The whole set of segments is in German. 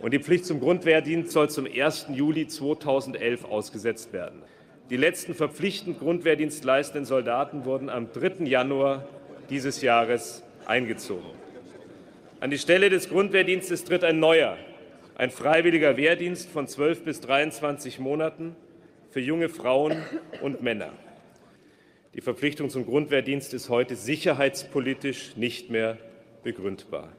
Und die Pflicht zum Grundwehrdienst soll zum 1. Juli 2011 ausgesetzt werden. Die letzten verpflichtend Grundwehrdienst leistenden Soldaten wurden am 3. Januar dieses Jahres eingezogen. An die Stelle des Grundwehrdienstes tritt ein neuer, ein freiwilliger Wehrdienst von 12 bis 23 Monaten für junge Frauen und Männer. Die Verpflichtung zum Grundwehrdienst ist heute sicherheitspolitisch nicht mehr begründbar.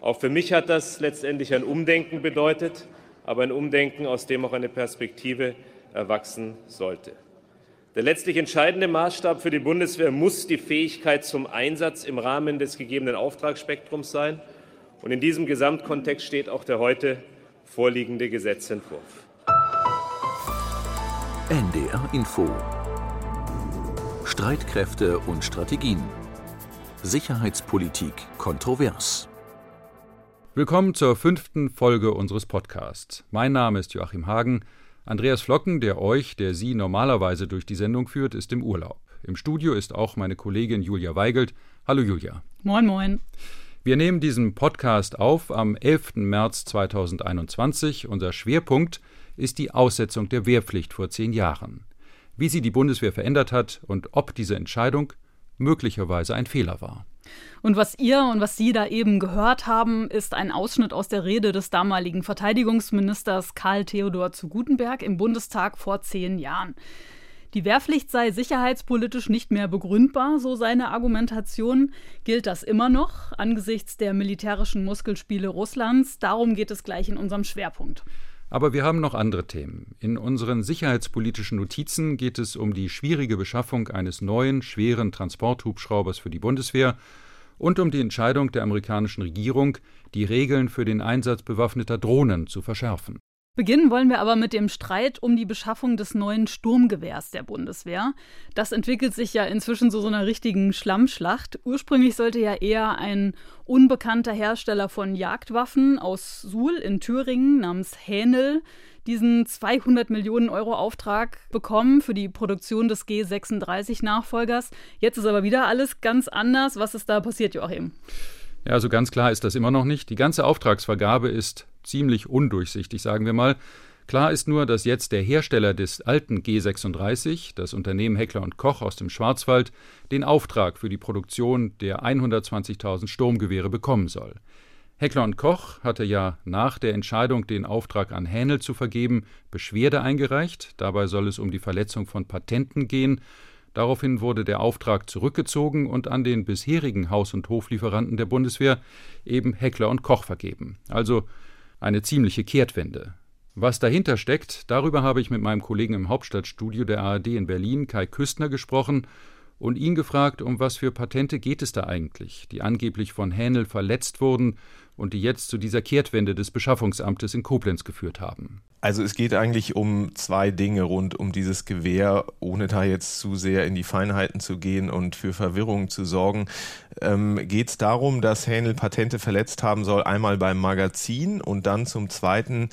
Auch für mich hat das letztendlich ein Umdenken bedeutet, aber ein Umdenken, aus dem auch eine Perspektive erwachsen sollte. Der letztlich entscheidende Maßstab für die Bundeswehr muss die Fähigkeit zum Einsatz im Rahmen des gegebenen Auftragsspektrums sein. Und in diesem Gesamtkontext steht auch der heute vorliegende Gesetzentwurf. NDR Info Streitkräfte und Strategien Sicherheitspolitik kontrovers Willkommen zur fünften Folge unseres Podcasts. Mein Name ist Joachim Hagen. Andreas Flocken, der euch, der Sie normalerweise durch die Sendung führt, ist im Urlaub. Im Studio ist auch meine Kollegin Julia Weigelt. Hallo Julia. Moin, moin. Wir nehmen diesen Podcast auf am 11. März 2021. Unser Schwerpunkt ist die Aussetzung der Wehrpflicht vor zehn Jahren. Wie sie die Bundeswehr verändert hat und ob diese Entscheidung möglicherweise ein Fehler war. Und was ihr und was Sie da eben gehört haben, ist ein Ausschnitt aus der Rede des damaligen Verteidigungsministers Karl Theodor zu Gutenberg im Bundestag vor zehn Jahren. Die Wehrpflicht sei sicherheitspolitisch nicht mehr begründbar, so seine Argumentation. Gilt das immer noch angesichts der militärischen Muskelspiele Russlands? Darum geht es gleich in unserem Schwerpunkt. Aber wir haben noch andere Themen. In unseren sicherheitspolitischen Notizen geht es um die schwierige Beschaffung eines neuen, schweren Transporthubschraubers für die Bundeswehr und um die Entscheidung der amerikanischen Regierung, die Regeln für den Einsatz bewaffneter Drohnen zu verschärfen. Beginnen wollen wir aber mit dem Streit um die Beschaffung des neuen Sturmgewehrs der Bundeswehr. Das entwickelt sich ja inzwischen zu so einer richtigen Schlammschlacht. Ursprünglich sollte ja eher ein unbekannter Hersteller von Jagdwaffen aus Suhl in Thüringen namens Hänel diesen 200 Millionen Euro Auftrag bekommen für die Produktion des G36-Nachfolgers. Jetzt ist aber wieder alles ganz anders. Was ist da passiert, Joachim? Ja, also ganz klar ist das immer noch nicht. Die ganze Auftragsvergabe ist ziemlich undurchsichtig, sagen wir mal. Klar ist nur, dass jetzt der Hersteller des alten G36, das Unternehmen Heckler und Koch aus dem Schwarzwald, den Auftrag für die Produktion der 120.000 Sturmgewehre bekommen soll. Heckler und Koch hatte ja nach der Entscheidung, den Auftrag an Hänel zu vergeben, Beschwerde eingereicht. Dabei soll es um die Verletzung von Patenten gehen. Daraufhin wurde der Auftrag zurückgezogen und an den bisherigen Haus- und Hoflieferanten der Bundeswehr, eben Heckler und Koch, vergeben. Also eine ziemliche Kehrtwende. Was dahinter steckt, darüber habe ich mit meinem Kollegen im Hauptstadtstudio der ARD in Berlin, Kai Küstner, gesprochen und ihn gefragt, um was für Patente geht es da eigentlich, die angeblich von Hänel verletzt wurden und die jetzt zu dieser Kehrtwende des Beschaffungsamtes in Koblenz geführt haben. Also es geht eigentlich um zwei Dinge rund um dieses Gewehr, ohne da jetzt zu sehr in die Feinheiten zu gehen und für Verwirrung zu sorgen. Ähm, geht es darum, dass Hänel Patente verletzt haben soll, einmal beim Magazin und dann zum Zweiten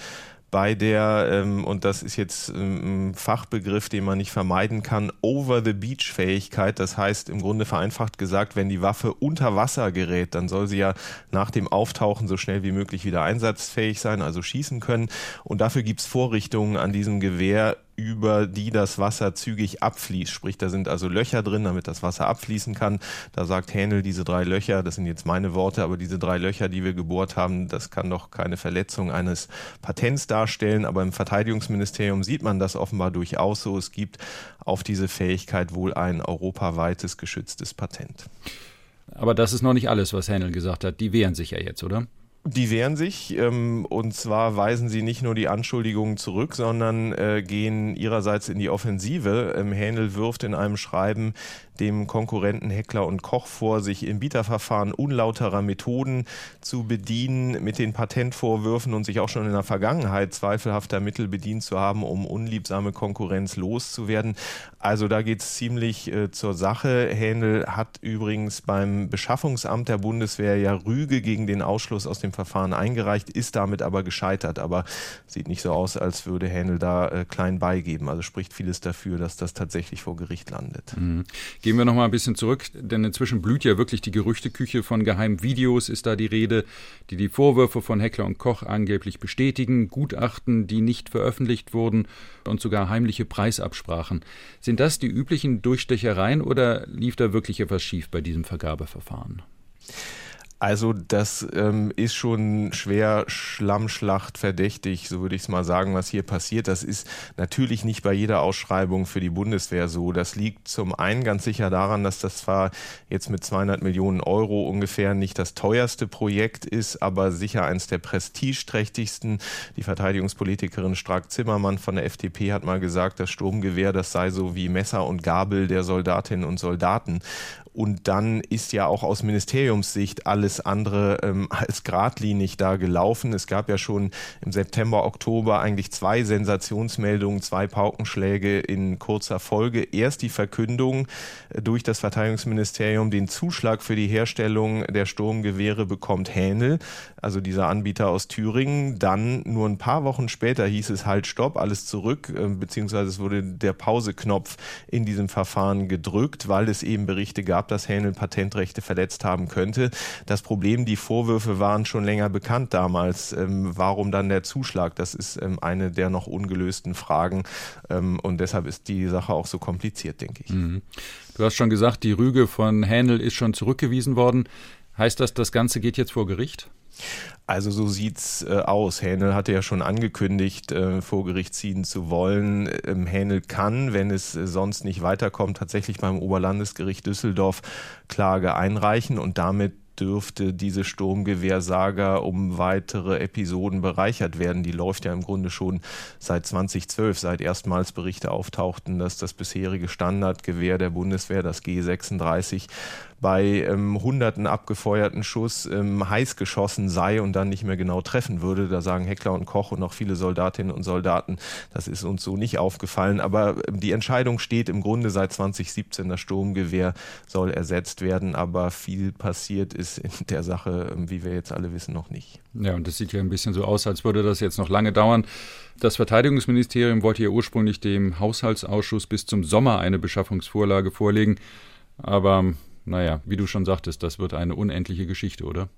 bei der, ähm, und das ist jetzt ähm, ein Fachbegriff, den man nicht vermeiden kann, Over-the-Beach-Fähigkeit. Das heißt im Grunde vereinfacht gesagt, wenn die Waffe unter Wasser gerät, dann soll sie ja nach dem Auftauchen so schnell wie möglich wieder einsatzfähig sein, also schießen können. Und dafür gibt es Vorrichtungen an diesem Gewehr, über die das Wasser zügig abfließt. Sprich, da sind also Löcher drin, damit das Wasser abfließen kann. Da sagt Hänel, diese drei Löcher, das sind jetzt meine Worte, aber diese drei Löcher, die wir gebohrt haben, das kann doch keine Verletzung eines Patents darstellen. Aber im Verteidigungsministerium sieht man das offenbar durchaus so. Es gibt auf diese Fähigkeit wohl ein europaweites geschütztes Patent. Aber das ist noch nicht alles, was Hänel gesagt hat. Die wehren sich ja jetzt, oder? Die wehren sich ähm, und zwar weisen sie nicht nur die Anschuldigungen zurück, sondern äh, gehen ihrerseits in die Offensive. Ähm, Hähnel wirft in einem Schreiben dem Konkurrenten Heckler und Koch vor, sich im Bieterverfahren unlauterer Methoden zu bedienen, mit den Patentvorwürfen und sich auch schon in der Vergangenheit zweifelhafter Mittel bedient zu haben, um unliebsame Konkurrenz loszuwerden. Also da geht es ziemlich äh, zur Sache. Händel hat übrigens beim Beschaffungsamt der Bundeswehr ja Rüge gegen den Ausschluss aus dem Verfahren eingereicht, ist damit aber gescheitert. Aber sieht nicht so aus, als würde Händel da äh, klein beigeben. Also spricht vieles dafür, dass das tatsächlich vor Gericht landet. Mhm. Gehen wir noch mal ein bisschen zurück, denn inzwischen blüht ja wirklich die Gerüchteküche von geheimen Videos, ist da die Rede, die die Vorwürfe von Heckler und Koch angeblich bestätigen, Gutachten, die nicht veröffentlicht wurden und sogar heimliche Preisabsprachen. Sind das die üblichen Durchstechereien oder lief da wirklich etwas schief bei diesem Vergabeverfahren? Also das ähm, ist schon schwer Schlammschlacht verdächtig, so würde ich es mal sagen, was hier passiert. Das ist natürlich nicht bei jeder Ausschreibung für die Bundeswehr so. Das liegt zum einen ganz sicher daran, dass das zwar jetzt mit 200 Millionen Euro ungefähr nicht das teuerste Projekt ist, aber sicher eins der prestigeträchtigsten. Die Verteidigungspolitikerin Strack-Zimmermann von der FDP hat mal gesagt, das Sturmgewehr, das sei so wie Messer und Gabel der Soldatinnen und Soldaten. Und dann ist ja auch aus Ministeriumssicht alles andere ähm, als geradlinig da gelaufen. Es gab ja schon im September, Oktober eigentlich zwei Sensationsmeldungen, zwei Paukenschläge in kurzer Folge. Erst die Verkündung äh, durch das Verteidigungsministerium, den Zuschlag für die Herstellung der Sturmgewehre bekommt Hähnel, also dieser Anbieter aus Thüringen. Dann nur ein paar Wochen später hieß es halt Stopp, alles zurück, äh, beziehungsweise es wurde der Pauseknopf in diesem Verfahren gedrückt, weil es eben Berichte gab, dass Hähnel Patentrechte verletzt haben könnte. Das Problem, die Vorwürfe waren schon länger bekannt damals. Ähm, warum dann der Zuschlag? Das ist ähm, eine der noch ungelösten Fragen ähm, und deshalb ist die Sache auch so kompliziert, denke ich. Mhm. Du hast schon gesagt, die Rüge von Hähnel ist schon zurückgewiesen worden. Heißt das, das Ganze geht jetzt vor Gericht? Also so sieht's äh, aus. Hähnel hatte ja schon angekündigt, äh, vor Gericht ziehen zu wollen. Ähm, Hähnel kann, wenn es äh, sonst nicht weiterkommt, tatsächlich beim Oberlandesgericht Düsseldorf Klage einreichen und damit dürfte diese Sturmgewehrsaga um weitere Episoden bereichert werden. Die läuft ja im Grunde schon seit 2012, seit erstmals Berichte auftauchten, dass das bisherige Standardgewehr der Bundeswehr, das G36, bei ähm, hunderten abgefeuerten Schuss ähm, heiß geschossen sei und dann nicht mehr genau treffen würde. Da sagen Heckler und Koch und auch viele Soldatinnen und Soldaten, das ist uns so nicht aufgefallen. Aber ähm, die Entscheidung steht im Grunde seit 2017, das Sturmgewehr soll ersetzt werden. Aber viel passiert ist in der Sache, ähm, wie wir jetzt alle wissen, noch nicht. Ja, und das sieht ja ein bisschen so aus, als würde das jetzt noch lange dauern. Das Verteidigungsministerium wollte ja ursprünglich dem Haushaltsausschuss bis zum Sommer eine Beschaffungsvorlage vorlegen. Aber naja, wie du schon sagtest, das wird eine unendliche Geschichte, oder?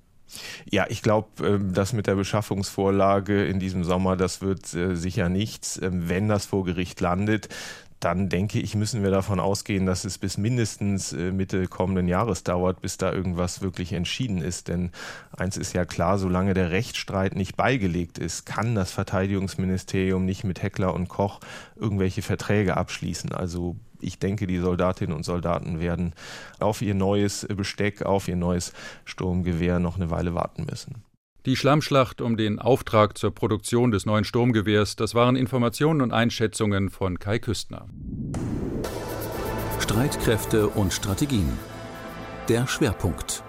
Ja, ich glaube, ähm, das mit der Beschaffungsvorlage in diesem Sommer, das wird äh, sicher nichts. Ähm, wenn das vor Gericht landet, dann denke ich, müssen wir davon ausgehen, dass es bis mindestens äh, Mitte kommenden Jahres dauert, bis da irgendwas wirklich entschieden ist. Denn eins ist ja klar, solange der Rechtsstreit nicht beigelegt ist, kann das Verteidigungsministerium nicht mit Heckler und Koch irgendwelche Verträge abschließen. Also ich denke, die Soldatinnen und Soldaten werden auf ihr neues Besteck, auf ihr neues Sturmgewehr noch eine Weile warten müssen. Die Schlammschlacht um den Auftrag zur Produktion des neuen Sturmgewehrs, das waren Informationen und Einschätzungen von Kai Küstner. Streitkräfte und Strategien. Der Schwerpunkt.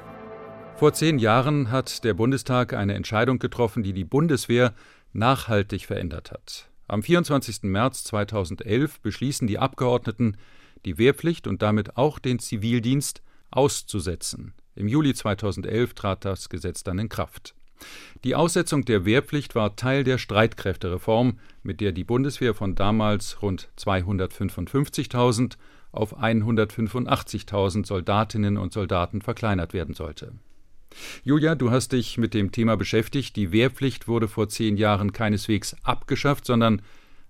Vor zehn Jahren hat der Bundestag eine Entscheidung getroffen, die die Bundeswehr nachhaltig verändert hat. Am 24. März 2011 beschließen die Abgeordneten, die Wehrpflicht und damit auch den Zivildienst auszusetzen. Im Juli 2011 trat das Gesetz dann in Kraft. Die Aussetzung der Wehrpflicht war Teil der Streitkräftereform, mit der die Bundeswehr von damals rund 255.000 auf 185.000 Soldatinnen und Soldaten verkleinert werden sollte. Julia, du hast dich mit dem Thema beschäftigt. Die Wehrpflicht wurde vor zehn Jahren keineswegs abgeschafft, sondern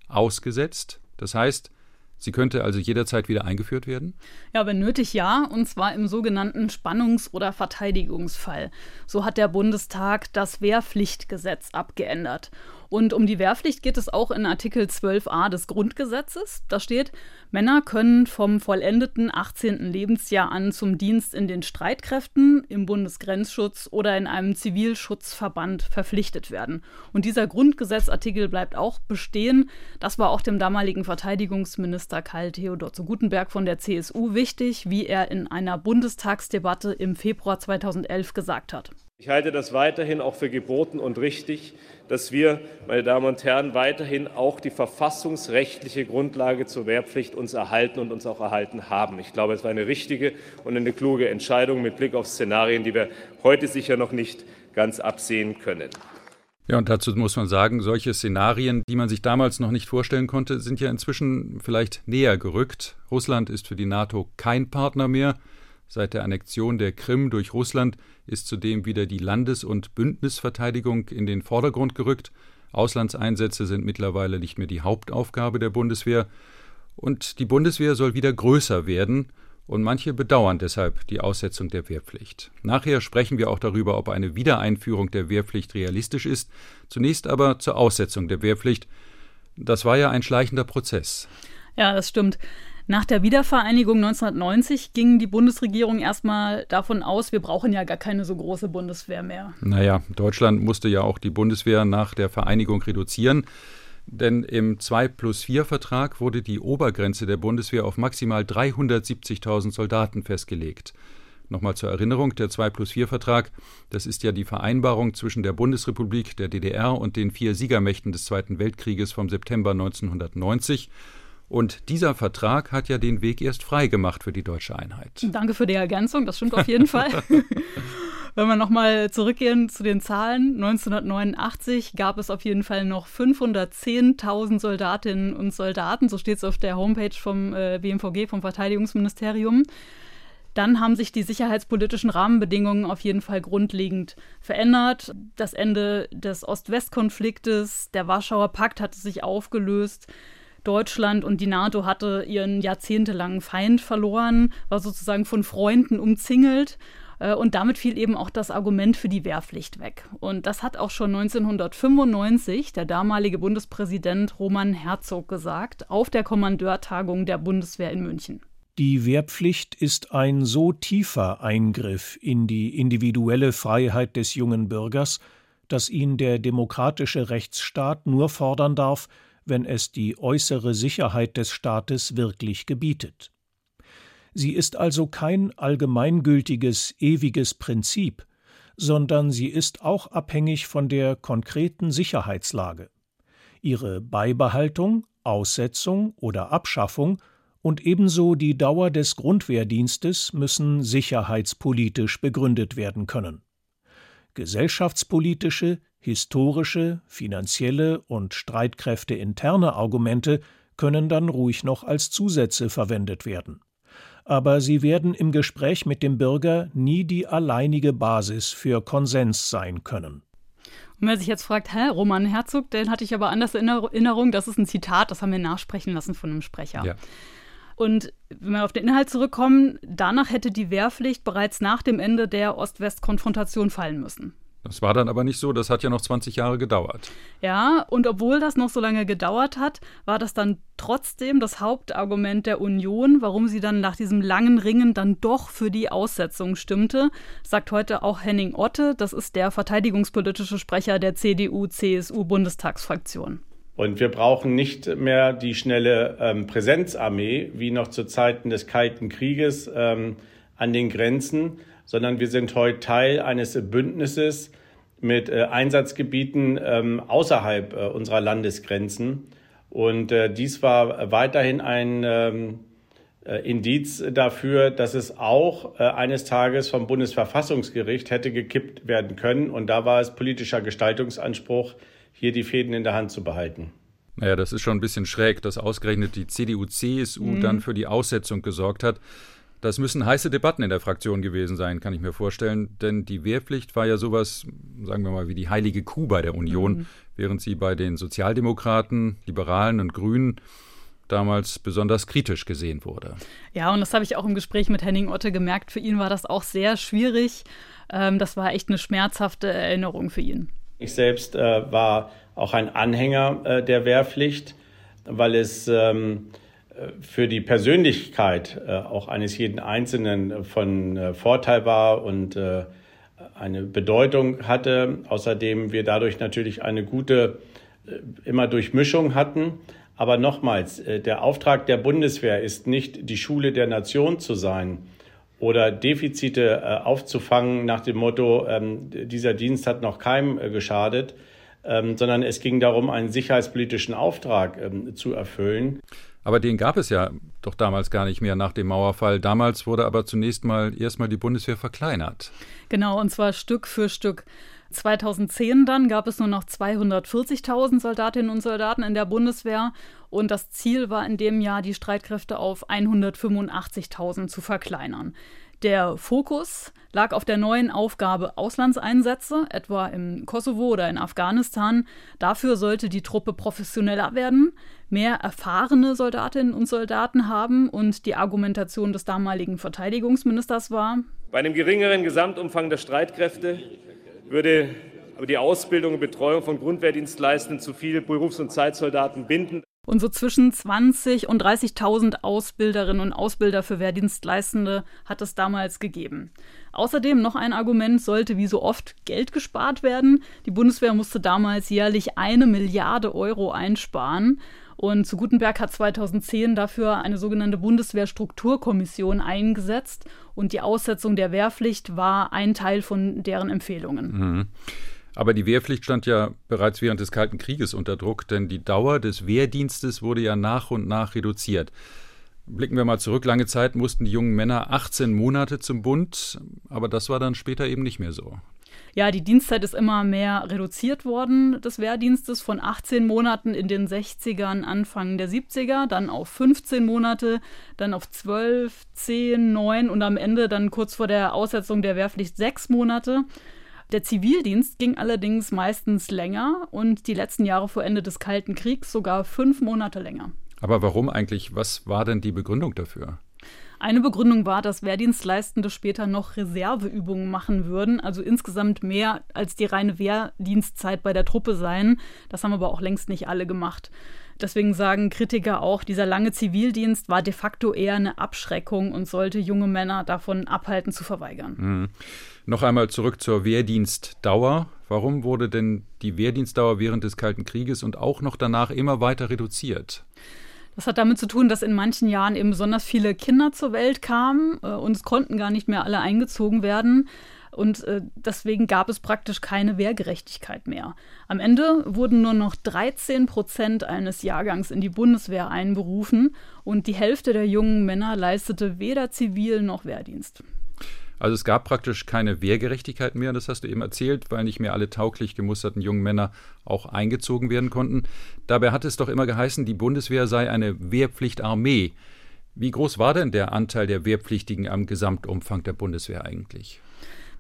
ausgesetzt. Das heißt, Sie könnte also jederzeit wieder eingeführt werden? Ja, wenn nötig ja, und zwar im sogenannten Spannungs- oder Verteidigungsfall. So hat der Bundestag das Wehrpflichtgesetz abgeändert. Und um die Wehrpflicht geht es auch in Artikel 12a des Grundgesetzes. Da steht, Männer können vom vollendeten 18. Lebensjahr an zum Dienst in den Streitkräften, im Bundesgrenzschutz oder in einem Zivilschutzverband verpflichtet werden. Und dieser Grundgesetzartikel bleibt auch bestehen. Das war auch dem damaligen Verteidigungsminister Karl Theodor zu Gutenberg von der CSU wichtig, wie er in einer Bundestagsdebatte im Februar 2011 gesagt hat. Ich halte das weiterhin auch für geboten und richtig, dass wir, meine Damen und Herren, weiterhin auch die verfassungsrechtliche Grundlage zur Wehrpflicht uns erhalten und uns auch erhalten haben. Ich glaube, es war eine richtige und eine kluge Entscheidung mit Blick auf Szenarien, die wir heute sicher noch nicht ganz absehen können. Ja, und dazu muss man sagen, solche Szenarien, die man sich damals noch nicht vorstellen konnte, sind ja inzwischen vielleicht näher gerückt. Russland ist für die NATO kein Partner mehr. Seit der Annexion der Krim durch Russland ist zudem wieder die Landes- und Bündnisverteidigung in den Vordergrund gerückt. Auslandseinsätze sind mittlerweile nicht mehr die Hauptaufgabe der Bundeswehr. Und die Bundeswehr soll wieder größer werden und manche bedauern deshalb die Aussetzung der Wehrpflicht. Nachher sprechen wir auch darüber, ob eine Wiedereinführung der Wehrpflicht realistisch ist. Zunächst aber zur Aussetzung der Wehrpflicht. Das war ja ein schleichender Prozess. Ja, das stimmt. Nach der Wiedervereinigung 1990 ging die Bundesregierung erstmal davon aus, wir brauchen ja gar keine so große Bundeswehr mehr. Naja, Deutschland musste ja auch die Bundeswehr nach der Vereinigung reduzieren. Denn im 2 plus 4 Vertrag wurde die Obergrenze der Bundeswehr auf maximal 370.000 Soldaten festgelegt. Nochmal zur Erinnerung, der 2 plus 4 Vertrag, das ist ja die Vereinbarung zwischen der Bundesrepublik, der DDR und den vier Siegermächten des Zweiten Weltkrieges vom September 1990. Und dieser Vertrag hat ja den Weg erst frei gemacht für die deutsche Einheit. Danke für die Ergänzung, das stimmt auf jeden Fall. Wenn wir nochmal zurückgehen zu den Zahlen, 1989 gab es auf jeden Fall noch 510.000 Soldatinnen und Soldaten, so steht es auf der Homepage vom äh, BMVG, vom Verteidigungsministerium. Dann haben sich die sicherheitspolitischen Rahmenbedingungen auf jeden Fall grundlegend verändert. Das Ende des Ost-West-Konfliktes, der Warschauer Pakt hatte sich aufgelöst. Deutschland und die NATO hatte ihren jahrzehntelangen Feind verloren, war sozusagen von Freunden umzingelt. Äh, und damit fiel eben auch das Argument für die Wehrpflicht weg. Und das hat auch schon 1995 der damalige Bundespräsident Roman Herzog gesagt auf der Kommandeurtagung der Bundeswehr in München. Die Wehrpflicht ist ein so tiefer Eingriff in die individuelle Freiheit des jungen Bürgers, dass ihn der demokratische Rechtsstaat nur fordern darf, wenn es die äußere Sicherheit des Staates wirklich gebietet. Sie ist also kein allgemeingültiges, ewiges Prinzip, sondern sie ist auch abhängig von der konkreten Sicherheitslage. Ihre Beibehaltung, Aussetzung oder Abschaffung und ebenso die Dauer des Grundwehrdienstes müssen sicherheitspolitisch begründet werden können. Gesellschaftspolitische, historische, finanzielle und streitkräfteinterne Argumente können dann ruhig noch als Zusätze verwendet werden aber sie werden im Gespräch mit dem Bürger nie die alleinige Basis für Konsens sein können. Und wer sich jetzt fragt, hä, Roman Herzog, den hatte ich aber anders in Erinnerung, das ist ein Zitat, das haben wir nachsprechen lassen von einem Sprecher. Ja. Und wenn wir auf den Inhalt zurückkommen, danach hätte die Wehrpflicht bereits nach dem Ende der Ost-West-Konfrontation fallen müssen. Das war dann aber nicht so, das hat ja noch 20 Jahre gedauert. Ja, und obwohl das noch so lange gedauert hat, war das dann trotzdem das Hauptargument der Union, warum sie dann nach diesem langen Ringen dann doch für die Aussetzung stimmte, sagt heute auch Henning Otte, das ist der verteidigungspolitische Sprecher der CDU-CSU-Bundestagsfraktion. Und wir brauchen nicht mehr die schnelle ähm, Präsenzarmee wie noch zu Zeiten des Kalten Krieges ähm, an den Grenzen, sondern wir sind heute Teil eines Bündnisses mit äh, Einsatzgebieten ähm, außerhalb äh, unserer Landesgrenzen. Und äh, dies war weiterhin ein ähm, Indiz dafür, dass es auch eines Tages vom Bundesverfassungsgericht hätte gekippt werden können. Und da war es politischer Gestaltungsanspruch, hier die Fäden in der Hand zu behalten. Naja, das ist schon ein bisschen schräg, dass ausgerechnet die CDU-CSU mhm. dann für die Aussetzung gesorgt hat. Das müssen heiße Debatten in der Fraktion gewesen sein, kann ich mir vorstellen. Denn die Wehrpflicht war ja sowas, sagen wir mal, wie die heilige Kuh bei der Union, mhm. während sie bei den Sozialdemokraten, Liberalen und Grünen damals besonders kritisch gesehen wurde. Ja, und das habe ich auch im Gespräch mit Henning Otte gemerkt. Für ihn war das auch sehr schwierig. Ähm, das war echt eine schmerzhafte Erinnerung für ihn. Ich selbst äh, war auch ein Anhänger äh, der Wehrpflicht, weil es ähm, für die Persönlichkeit äh, auch eines jeden Einzelnen von äh, Vorteil war und äh, eine Bedeutung hatte. Außerdem wir dadurch natürlich eine gute immer Durchmischung hatten. Aber nochmals, der Auftrag der Bundeswehr ist nicht, die Schule der Nation zu sein oder Defizite aufzufangen nach dem Motto, ähm, dieser Dienst hat noch keinem geschadet, ähm, sondern es ging darum, einen sicherheitspolitischen Auftrag ähm, zu erfüllen. Aber den gab es ja doch damals gar nicht mehr nach dem Mauerfall. Damals wurde aber zunächst mal erstmal die Bundeswehr verkleinert. Genau, und zwar Stück für Stück. 2010 dann gab es nur noch 240.000 Soldatinnen und Soldaten in der Bundeswehr und das Ziel war in dem Jahr, die Streitkräfte auf 185.000 zu verkleinern. Der Fokus lag auf der neuen Aufgabe Auslandseinsätze, etwa im Kosovo oder in Afghanistan. Dafür sollte die Truppe professioneller werden, mehr erfahrene Soldatinnen und Soldaten haben und die Argumentation des damaligen Verteidigungsministers war, bei einem geringeren Gesamtumfang der Streitkräfte würde aber die Ausbildung und Betreuung von Grundwehrdienstleistenden zu viel Berufs- und Zeitsoldaten binden. Und so zwischen 20 und 30.000 Ausbilderinnen und Ausbilder für Wehrdienstleistende hat es damals gegeben. Außerdem noch ein Argument, sollte wie so oft Geld gespart werden. Die Bundeswehr musste damals jährlich eine Milliarde Euro einsparen. Und zu Gutenberg hat 2010 dafür eine sogenannte Bundeswehrstrukturkommission eingesetzt. Und die Aussetzung der Wehrpflicht war ein Teil von deren Empfehlungen. Mhm. Aber die Wehrpflicht stand ja bereits während des Kalten Krieges unter Druck, denn die Dauer des Wehrdienstes wurde ja nach und nach reduziert. Blicken wir mal zurück, lange Zeit mussten die jungen Männer 18 Monate zum Bund, aber das war dann später eben nicht mehr so. Ja, die Dienstzeit ist immer mehr reduziert worden des Wehrdienstes von 18 Monaten in den 60ern, Anfang der 70er, dann auf 15 Monate, dann auf 12, 10, 9 und am Ende dann kurz vor der Aussetzung der Wehrpflicht sechs Monate. Der Zivildienst ging allerdings meistens länger und die letzten Jahre vor Ende des Kalten Kriegs sogar fünf Monate länger. Aber warum eigentlich? Was war denn die Begründung dafür? Eine Begründung war, dass Wehrdienstleistende später noch Reserveübungen machen würden, also insgesamt mehr als die reine Wehrdienstzeit bei der Truppe sein. Das haben aber auch längst nicht alle gemacht. Deswegen sagen Kritiker auch, dieser lange Zivildienst war de facto eher eine Abschreckung und sollte junge Männer davon abhalten zu verweigern. Mhm. Noch einmal zurück zur Wehrdienstdauer. Warum wurde denn die Wehrdienstdauer während des Kalten Krieges und auch noch danach immer weiter reduziert? Das hat damit zu tun, dass in manchen Jahren eben besonders viele Kinder zur Welt kamen äh, und es konnten gar nicht mehr alle eingezogen werden. Und äh, deswegen gab es praktisch keine Wehrgerechtigkeit mehr. Am Ende wurden nur noch 13 Prozent eines Jahrgangs in die Bundeswehr einberufen und die Hälfte der jungen Männer leistete weder Zivil- noch Wehrdienst. Also es gab praktisch keine Wehrgerechtigkeit mehr, das hast du eben erzählt, weil nicht mehr alle tauglich gemusterten jungen Männer auch eingezogen werden konnten. Dabei hat es doch immer geheißen, die Bundeswehr sei eine Wehrpflichtarmee. Wie groß war denn der Anteil der Wehrpflichtigen am Gesamtumfang der Bundeswehr eigentlich?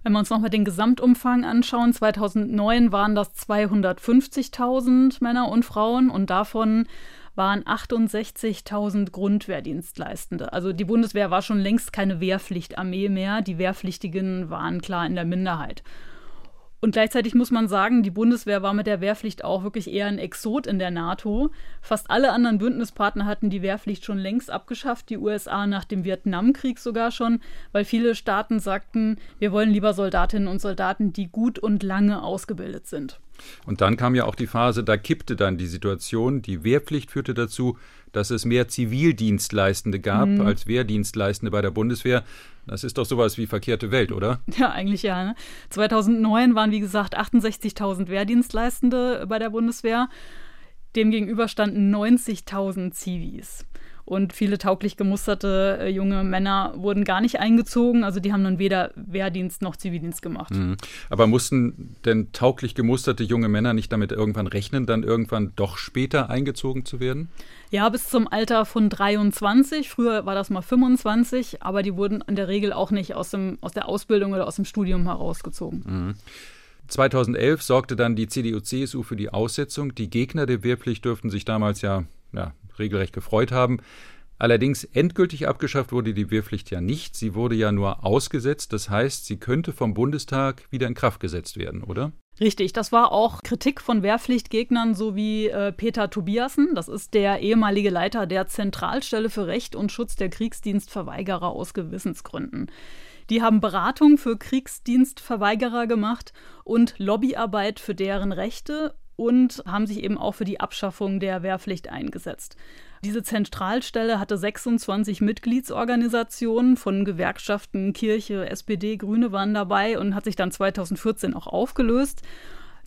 Wenn wir uns nochmal den Gesamtumfang anschauen, 2009 waren das 250.000 Männer und Frauen und davon waren 68.000 Grundwehrdienstleistende. Also die Bundeswehr war schon längst keine Wehrpflichtarmee mehr. Die Wehrpflichtigen waren klar in der Minderheit. Und gleichzeitig muss man sagen, die Bundeswehr war mit der Wehrpflicht auch wirklich eher ein Exot in der NATO. Fast alle anderen Bündnispartner hatten die Wehrpflicht schon längst abgeschafft, die USA nach dem Vietnamkrieg sogar schon, weil viele Staaten sagten, wir wollen lieber Soldatinnen und Soldaten, die gut und lange ausgebildet sind. Und dann kam ja auch die Phase, da kippte dann die Situation. Die Wehrpflicht führte dazu, dass es mehr Zivildienstleistende gab mhm. als Wehrdienstleistende bei der Bundeswehr. Das ist doch sowas wie verkehrte Welt, oder? Ja, eigentlich ja. Ne? 2009 waren, wie gesagt, 68.000 Wehrdienstleistende bei der Bundeswehr. Demgegenüber standen 90.000 Zivis. Und viele tauglich gemusterte äh, junge Männer wurden gar nicht eingezogen. Also die haben dann weder Wehrdienst noch Zivildienst gemacht. Mhm. Aber mussten denn tauglich gemusterte junge Männer nicht damit irgendwann rechnen, dann irgendwann doch später eingezogen zu werden? Ja, bis zum Alter von 23. Früher war das mal 25, aber die wurden in der Regel auch nicht aus, dem, aus der Ausbildung oder aus dem Studium herausgezogen. Mhm. 2011 sorgte dann die CDU-CSU für die Aussetzung. Die Gegner der Wehrpflicht dürften sich damals ja, ja regelrecht gefreut haben. Allerdings endgültig abgeschafft wurde die Wehrpflicht ja nicht. Sie wurde ja nur ausgesetzt. Das heißt, sie könnte vom Bundestag wieder in Kraft gesetzt werden, oder? Richtig, das war auch Kritik von Wehrpflichtgegnern sowie äh, Peter Tobiasen. Das ist der ehemalige Leiter der Zentralstelle für Recht und Schutz der Kriegsdienstverweigerer aus Gewissensgründen. Die haben Beratung für Kriegsdienstverweigerer gemacht und Lobbyarbeit für deren Rechte und haben sich eben auch für die Abschaffung der Wehrpflicht eingesetzt. Diese Zentralstelle hatte 26 Mitgliedsorganisationen von Gewerkschaften, Kirche, SPD, Grüne waren dabei und hat sich dann 2014 auch aufgelöst.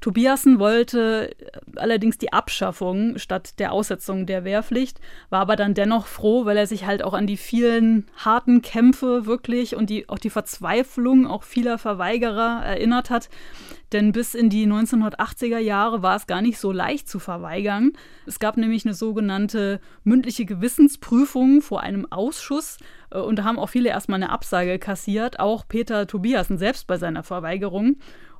Tobiasen wollte allerdings die Abschaffung statt der Aussetzung der Wehrpflicht, war aber dann dennoch froh, weil er sich halt auch an die vielen harten Kämpfe wirklich und die, auch die Verzweiflung auch vieler Verweigerer erinnert hat. Denn bis in die 1980er Jahre war es gar nicht so leicht zu verweigern. Es gab nämlich eine sogenannte mündliche Gewissensprüfung vor einem Ausschuss äh, und da haben auch viele erstmal eine Absage kassiert, auch Peter Tobiasen selbst bei seiner Verweigerung.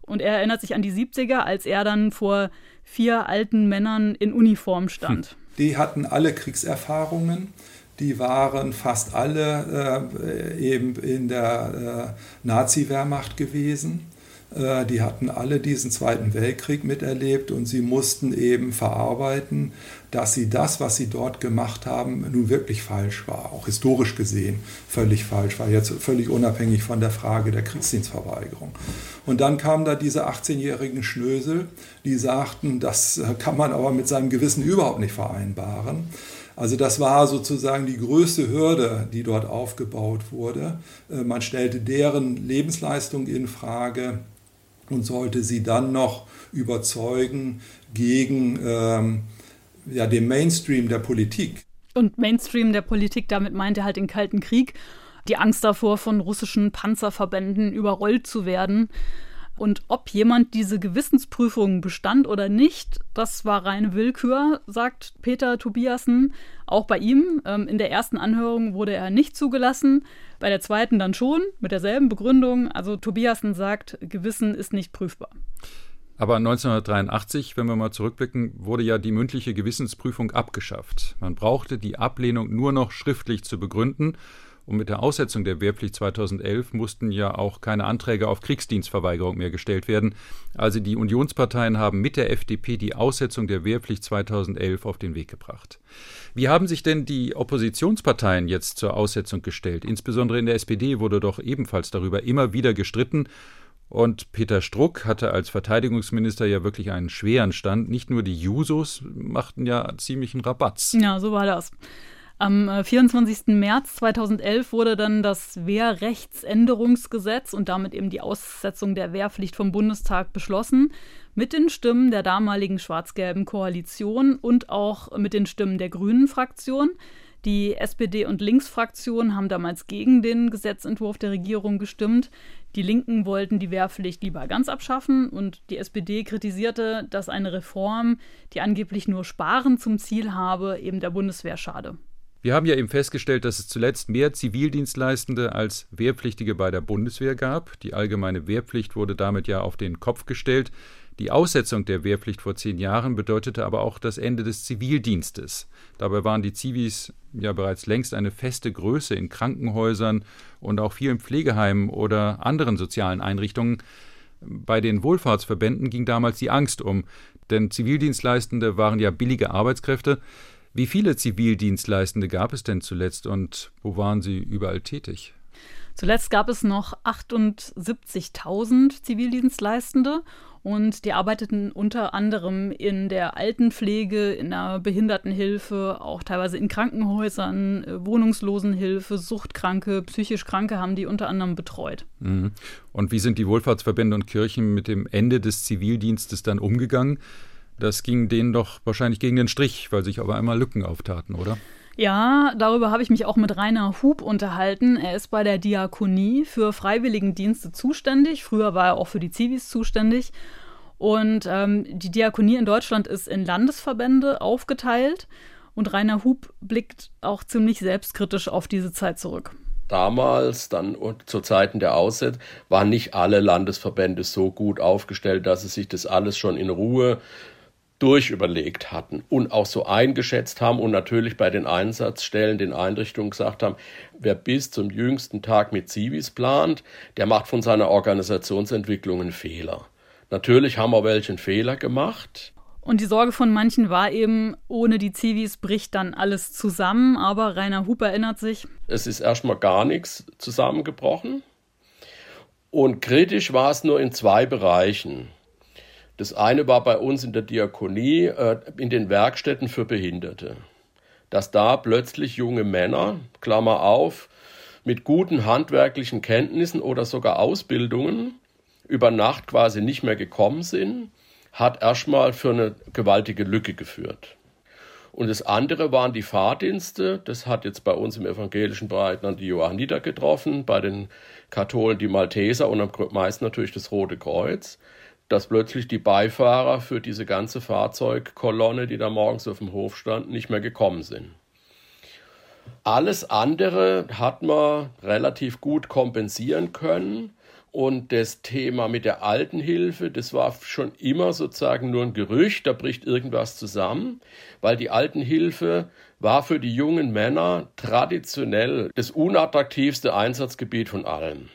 Und er erinnert sich an die 70er, als er dann vor vier alten Männern in Uniform stand. Hm. Die hatten alle Kriegserfahrungen. Die waren fast alle äh, eben in der äh, Nazi-Wehrmacht gewesen. Äh, die hatten alle diesen Zweiten Weltkrieg miterlebt und sie mussten eben verarbeiten, dass sie das, was sie dort gemacht haben, nun wirklich falsch war, auch historisch gesehen völlig falsch war, jetzt völlig unabhängig von der Frage der Kriegsdienstverweigerung. Und dann kamen da diese 18-jährigen Schnösel, die sagten, das kann man aber mit seinem Gewissen überhaupt nicht vereinbaren. Also das war sozusagen die größte Hürde, die dort aufgebaut wurde. Äh, man stellte deren Lebensleistung in Frage und sollte sie dann noch überzeugen gegen ähm, ja, den Mainstream der Politik. Und Mainstream der Politik, damit meint er halt den Kalten Krieg, die Angst davor, von russischen Panzerverbänden überrollt zu werden. Und ob jemand diese Gewissensprüfung bestand oder nicht, das war reine Willkür, sagt Peter Tobiasen. Auch bei ihm. Ähm, in der ersten Anhörung wurde er nicht zugelassen, bei der zweiten dann schon, mit derselben Begründung. Also Tobiasen sagt, Gewissen ist nicht prüfbar. Aber 1983, wenn wir mal zurückblicken, wurde ja die mündliche Gewissensprüfung abgeschafft. Man brauchte die Ablehnung nur noch schriftlich zu begründen und mit der Aussetzung der Wehrpflicht 2011 mussten ja auch keine Anträge auf Kriegsdienstverweigerung mehr gestellt werden. Also die Unionsparteien haben mit der FDP die Aussetzung der Wehrpflicht 2011 auf den Weg gebracht. Wie haben sich denn die Oppositionsparteien jetzt zur Aussetzung gestellt? Insbesondere in der SPD wurde doch ebenfalls darüber immer wieder gestritten. Und Peter Struck hatte als Verteidigungsminister ja wirklich einen schweren Stand. Nicht nur die Jusos machten ja ziemlichen Rabatz. Ja, so war das. Am 24. Äh, März 2011 wurde dann das Wehrrechtsänderungsgesetz und damit eben die Aussetzung der Wehrpflicht vom Bundestag beschlossen, mit den Stimmen der damaligen schwarz-gelben Koalition und auch mit den Stimmen der Grünen Fraktion. Die SPD- und Linksfraktion haben damals gegen den Gesetzentwurf der Regierung gestimmt. Die Linken wollten die Wehrpflicht lieber ganz abschaffen und die SPD kritisierte, dass eine Reform, die angeblich nur Sparen zum Ziel habe, eben der Bundeswehr schade. Wir haben ja eben festgestellt, dass es zuletzt mehr Zivildienstleistende als Wehrpflichtige bei der Bundeswehr gab. Die allgemeine Wehrpflicht wurde damit ja auf den Kopf gestellt. Die Aussetzung der Wehrpflicht vor zehn Jahren bedeutete aber auch das Ende des Zivildienstes. Dabei waren die Zivis ja bereits längst eine feste Größe in Krankenhäusern und auch vielen Pflegeheimen oder anderen sozialen Einrichtungen. Bei den Wohlfahrtsverbänden ging damals die Angst um, denn Zivildienstleistende waren ja billige Arbeitskräfte. Wie viele Zivildienstleistende gab es denn zuletzt und wo waren sie überall tätig? Zuletzt gab es noch 78.000 Zivildienstleistende und die arbeiteten unter anderem in der Altenpflege, in der Behindertenhilfe, auch teilweise in Krankenhäusern, äh, Wohnungslosenhilfe, Suchtkranke, psychisch Kranke haben die unter anderem betreut. Mhm. Und wie sind die Wohlfahrtsverbände und Kirchen mit dem Ende des Zivildienstes dann umgegangen? Das ging denen doch wahrscheinlich gegen den Strich, weil sich aber einmal Lücken auftaten, oder? Ja, darüber habe ich mich auch mit Rainer Hub unterhalten. Er ist bei der Diakonie für Freiwilligendienste zuständig. Früher war er auch für die Zivis zuständig. Und ähm, die Diakonie in Deutschland ist in Landesverbände aufgeteilt. Und Rainer Hub blickt auch ziemlich selbstkritisch auf diese Zeit zurück. Damals, dann zu Zeiten der Ausset, waren nicht alle Landesverbände so gut aufgestellt, dass sie sich das alles schon in Ruhe durchüberlegt hatten und auch so eingeschätzt haben und natürlich bei den Einsatzstellen, den Einrichtungen gesagt haben, wer bis zum jüngsten Tag mit Zivis plant, der macht von seiner Organisationsentwicklung einen Fehler. Natürlich haben wir welchen Fehler gemacht. Und die Sorge von manchen war eben, ohne die Zivis bricht dann alles zusammen. Aber Rainer Huber erinnert sich. Es ist erstmal gar nichts zusammengebrochen. Und kritisch war es nur in zwei Bereichen. Das eine war bei uns in der Diakonie, äh, in den Werkstätten für Behinderte. Dass da plötzlich junge Männer, Klammer auf, mit guten handwerklichen Kenntnissen oder sogar Ausbildungen über Nacht quasi nicht mehr gekommen sind, hat erstmal für eine gewaltige Lücke geführt. Und das andere waren die Fahrdienste. Das hat jetzt bei uns im evangelischen Bereich dann die Johanniter getroffen, bei den Katholen die Malteser und am meisten natürlich das Rote Kreuz. Dass plötzlich die Beifahrer für diese ganze Fahrzeugkolonne, die da morgens auf dem Hof stand, nicht mehr gekommen sind. Alles andere hat man relativ gut kompensieren können. Und das Thema mit der Altenhilfe, das war schon immer sozusagen nur ein Gerücht, da bricht irgendwas zusammen, weil die Altenhilfe war für die jungen Männer traditionell das unattraktivste Einsatzgebiet von allen.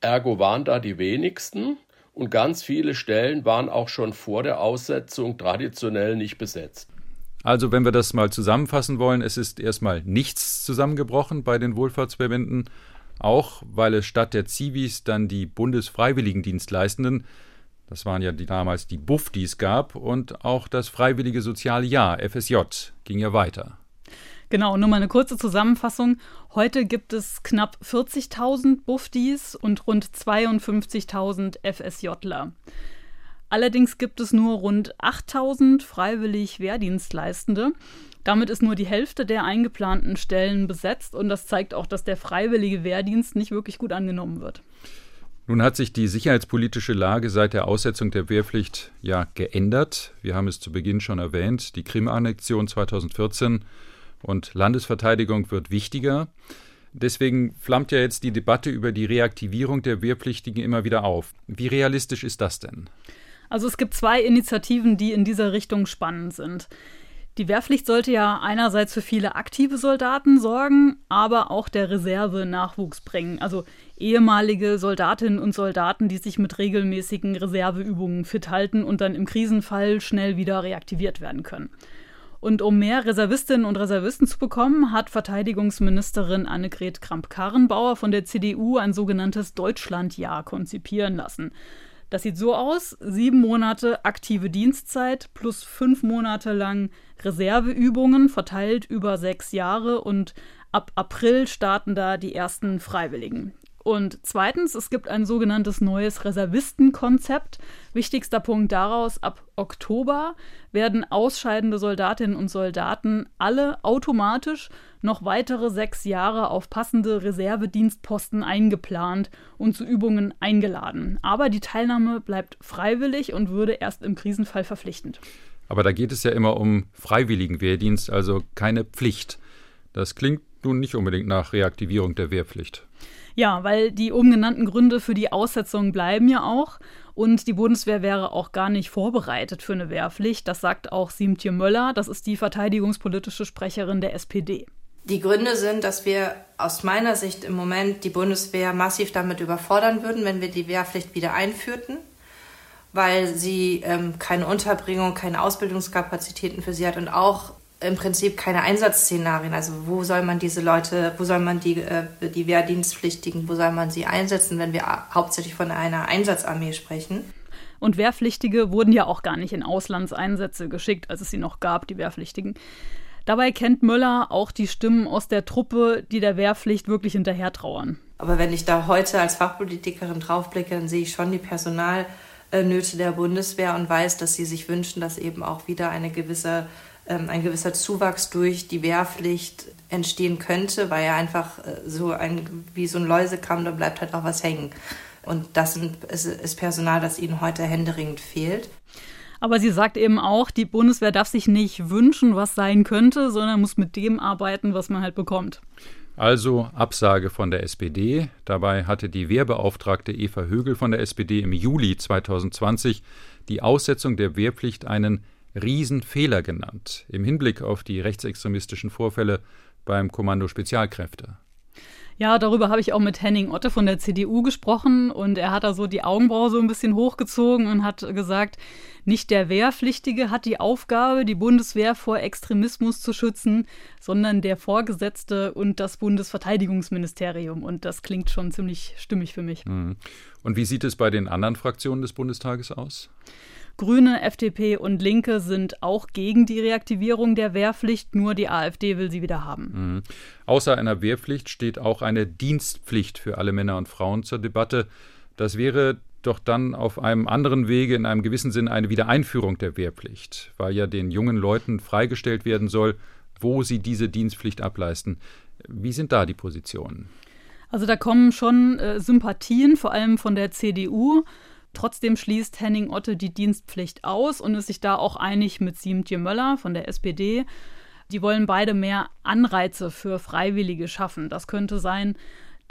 Ergo waren da die wenigsten und ganz viele Stellen waren auch schon vor der Aussetzung traditionell nicht besetzt. Also, wenn wir das mal zusammenfassen wollen, es ist erstmal nichts zusammengebrochen bei den Wohlfahrtsverbänden auch weil es statt der Zivis dann die Bundesfreiwilligendienstleistenden, das waren ja die, damals die Buffdis gab, und auch das Freiwillige Soziale Jahr, FSJ, ging ja weiter. Genau, nur mal eine kurze Zusammenfassung. Heute gibt es knapp 40.000 Buffdis und rund 52.000 FSJler. Allerdings gibt es nur rund 8.000 freiwillig Wehrdienstleistende. Damit ist nur die Hälfte der eingeplanten Stellen besetzt und das zeigt auch, dass der freiwillige Wehrdienst nicht wirklich gut angenommen wird. Nun hat sich die sicherheitspolitische Lage seit der Aussetzung der Wehrpflicht ja geändert. Wir haben es zu Beginn schon erwähnt, die Krim-Annexion 2014 und Landesverteidigung wird wichtiger. Deswegen flammt ja jetzt die Debatte über die Reaktivierung der Wehrpflichtigen immer wieder auf. Wie realistisch ist das denn? Also es gibt zwei Initiativen, die in dieser Richtung spannend sind. Die Wehrpflicht sollte ja einerseits für viele aktive Soldaten sorgen, aber auch der Reserve Nachwuchs bringen. Also ehemalige Soldatinnen und Soldaten, die sich mit regelmäßigen Reserveübungen fit halten und dann im Krisenfall schnell wieder reaktiviert werden können. Und um mehr Reservistinnen und Reservisten zu bekommen, hat Verteidigungsministerin Annegret Kramp-Karrenbauer von der CDU ein sogenanntes Deutschlandjahr konzipieren lassen. Das sieht so aus: sieben Monate aktive Dienstzeit plus fünf Monate lang Reserveübungen verteilt über sechs Jahre und ab April starten da die ersten Freiwilligen. Und zweitens, es gibt ein sogenanntes neues Reservistenkonzept. Wichtigster Punkt daraus, ab Oktober werden ausscheidende Soldatinnen und Soldaten alle automatisch noch weitere sechs Jahre auf passende Reservedienstposten eingeplant und zu Übungen eingeladen. Aber die Teilnahme bleibt freiwillig und würde erst im Krisenfall verpflichtend. Aber da geht es ja immer um freiwilligen Wehrdienst, also keine Pflicht. Das klingt nun nicht unbedingt nach Reaktivierung der Wehrpflicht. Ja, weil die oben genannten Gründe für die Aussetzung bleiben ja auch. Und die Bundeswehr wäre auch gar nicht vorbereitet für eine Wehrpflicht. Das sagt auch Siemtje Möller. Das ist die verteidigungspolitische Sprecherin der SPD. Die Gründe sind, dass wir aus meiner Sicht im Moment die Bundeswehr massiv damit überfordern würden, wenn wir die Wehrpflicht wieder einführten weil sie ähm, keine Unterbringung, keine Ausbildungskapazitäten für sie hat und auch im Prinzip keine Einsatzszenarien. Also wo soll man diese Leute, wo soll man die, äh, die Wehrdienstpflichtigen, wo soll man sie einsetzen, wenn wir hauptsächlich von einer Einsatzarmee sprechen? Und Wehrpflichtige wurden ja auch gar nicht in Auslandseinsätze geschickt, als es sie noch gab, die Wehrpflichtigen. Dabei kennt Müller auch die Stimmen aus der Truppe, die der Wehrpflicht wirklich hinterher trauern. Aber wenn ich da heute als Fachpolitikerin draufblicke, dann sehe ich schon die Personal- äh, Nöte der Bundeswehr und weiß, dass sie sich wünschen, dass eben auch wieder eine gewisse, ein gewisser Zuwachs durch die Wehrpflicht entstehen könnte, weil ja einfach äh, so ein, wie so ein Läusekamm, da bleibt halt auch was hängen. Und das ist Personal, das ihnen heute händeringend fehlt. Aber sie sagt eben auch, die Bundeswehr darf sich nicht wünschen, was sein könnte, sondern muss mit dem arbeiten, was man halt bekommt. Also Absage von der SPD. Dabei hatte die Wehrbeauftragte Eva Högel von der SPD im Juli 2020 die Aussetzung der Wehrpflicht einen Riesenfehler genannt, im Hinblick auf die rechtsextremistischen Vorfälle beim Kommando Spezialkräfte. Ja, darüber habe ich auch mit Henning Otte von der CDU gesprochen und er hat da so die Augenbraue so ein bisschen hochgezogen und hat gesagt, nicht der Wehrpflichtige hat die Aufgabe, die Bundeswehr vor Extremismus zu schützen, sondern der Vorgesetzte und das Bundesverteidigungsministerium. Und das klingt schon ziemlich stimmig für mich. Mhm. Und wie sieht es bei den anderen Fraktionen des Bundestages aus? Grüne, FDP und Linke sind auch gegen die Reaktivierung der Wehrpflicht, nur die AfD will sie wieder haben. Mhm. Außer einer Wehrpflicht steht auch eine Dienstpflicht für alle Männer und Frauen zur Debatte. Das wäre doch dann auf einem anderen Wege in einem gewissen Sinn eine Wiedereinführung der Wehrpflicht, weil ja den jungen Leuten freigestellt werden soll, wo sie diese Dienstpflicht ableisten. Wie sind da die Positionen? Also da kommen schon äh, Sympathien, vor allem von der CDU. Trotzdem schließt Henning Otte die Dienstpflicht aus und ist sich da auch einig mit Siemtje Möller von der SPD. Die wollen beide mehr Anreize für Freiwillige schaffen. Das könnte sein,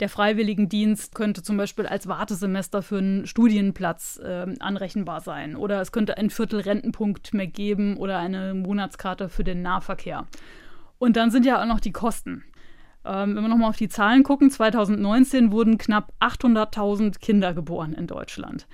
der Freiwilligendienst könnte zum Beispiel als Wartesemester für einen Studienplatz äh, anrechenbar sein. Oder es könnte ein Viertel Rentenpunkt mehr geben oder eine Monatskarte für den Nahverkehr. Und dann sind ja auch noch die Kosten. Ähm, wenn wir nochmal auf die Zahlen gucken, 2019 wurden knapp 800.000 Kinder geboren in Deutschland.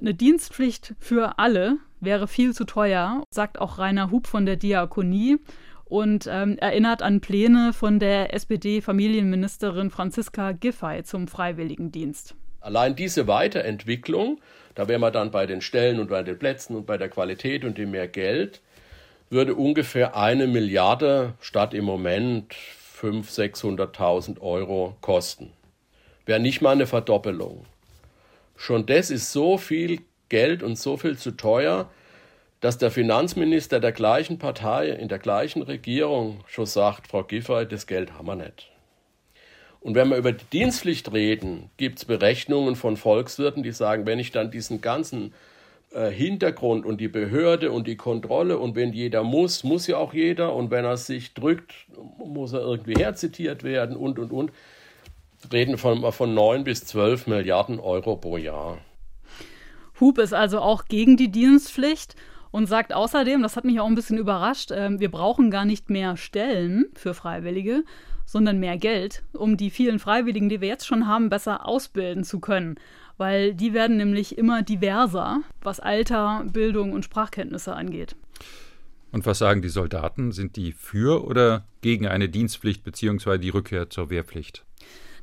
Eine Dienstpflicht für alle wäre viel zu teuer, sagt auch Rainer Hub von der Diakonie und ähm, erinnert an Pläne von der SPD-Familienministerin Franziska Giffey zum Freiwilligendienst. Allein diese Weiterentwicklung, da wären wir dann bei den Stellen und bei den Plätzen und bei der Qualität und dem mehr Geld, würde ungefähr eine Milliarde statt im Moment 500.000, 600.000 Euro kosten. Wäre nicht mal eine Verdoppelung. Schon das ist so viel Geld und so viel zu teuer, dass der Finanzminister der gleichen Partei in der gleichen Regierung schon sagt, Frau Giffey, das Geld haben wir nicht. Und wenn wir über die Dienstpflicht reden, gibt es Berechnungen von Volkswirten, die sagen, wenn ich dann diesen ganzen äh, Hintergrund und die Behörde und die Kontrolle und wenn jeder muss, muss ja auch jeder und wenn er sich drückt, muss er irgendwie herzitiert werden und und und, reden von, von 9 bis 12 Milliarden Euro pro Jahr. Hub ist also auch gegen die Dienstpflicht und sagt außerdem, das hat mich auch ein bisschen überrascht, äh, wir brauchen gar nicht mehr Stellen für Freiwillige, sondern mehr Geld, um die vielen Freiwilligen, die wir jetzt schon haben, besser ausbilden zu können. Weil die werden nämlich immer diverser, was Alter, Bildung und Sprachkenntnisse angeht. Und was sagen die Soldaten? Sind die für oder gegen eine Dienstpflicht bzw. die Rückkehr zur Wehrpflicht?